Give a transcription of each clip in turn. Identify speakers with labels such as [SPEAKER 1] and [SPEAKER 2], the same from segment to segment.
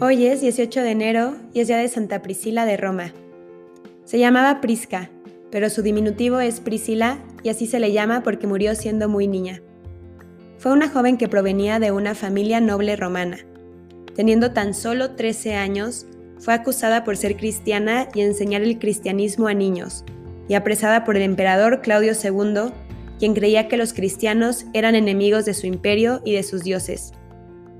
[SPEAKER 1] Hoy es 18 de enero y es día de Santa Priscila de Roma. Se llamaba Prisca, pero su diminutivo es Priscila y así se le llama porque murió siendo muy niña. Fue una joven que provenía de una familia noble romana. Teniendo tan solo 13 años, fue acusada por ser cristiana y enseñar el cristianismo a niños, y apresada por el emperador Claudio II, quien creía que los cristianos eran enemigos de su imperio y de sus dioses.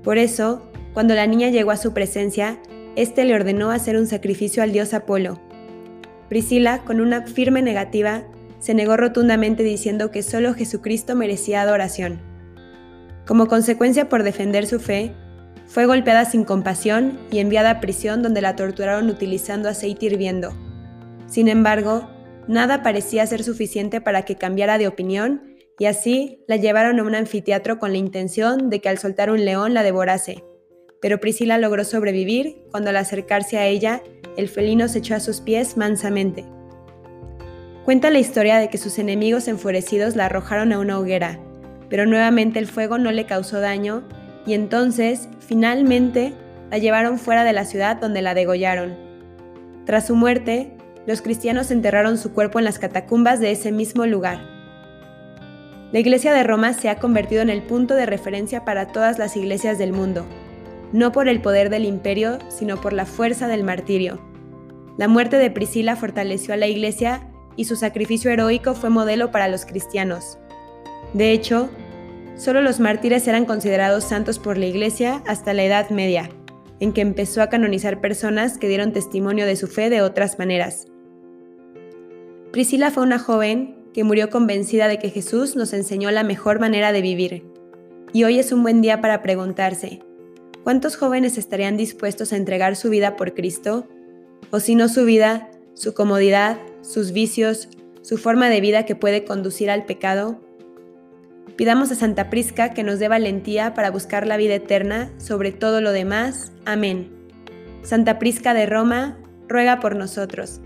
[SPEAKER 1] Por eso, cuando la niña llegó a su presencia, éste le ordenó hacer un sacrificio al dios Apolo. Priscila, con una firme negativa, se negó rotundamente diciendo que solo Jesucristo merecía adoración. Como consecuencia por defender su fe, fue golpeada sin compasión y enviada a prisión donde la torturaron utilizando aceite hirviendo. Sin embargo, nada parecía ser suficiente para que cambiara de opinión y así la llevaron a un anfiteatro con la intención de que al soltar un león la devorase. Pero Priscila logró sobrevivir cuando al acercarse a ella, el felino se echó a sus pies mansamente. Cuenta la historia de que sus enemigos enfurecidos la arrojaron a una hoguera, pero nuevamente el fuego no le causó daño y entonces, finalmente, la llevaron fuera de la ciudad donde la degollaron. Tras su muerte, los cristianos enterraron su cuerpo en las catacumbas de ese mismo lugar. La Iglesia de Roma se ha convertido en el punto de referencia para todas las iglesias del mundo, no por el poder del imperio, sino por la fuerza del martirio. La muerte de Priscila fortaleció a la Iglesia y su sacrificio heroico fue modelo para los cristianos. De hecho, solo los mártires eran considerados santos por la Iglesia hasta la Edad Media, en que empezó a canonizar personas que dieron testimonio de su fe de otras maneras. Priscila fue una joven que murió convencida de que Jesús nos enseñó la mejor manera de vivir. Y hoy es un buen día para preguntarse, ¿cuántos jóvenes estarían dispuestos a entregar su vida por Cristo? O si no su vida, su comodidad, sus vicios, su forma de vida que puede conducir al pecado? Pidamos a Santa Prisca que nos dé valentía para buscar la vida eterna sobre todo lo demás. Amén. Santa Prisca de Roma, ruega por nosotros.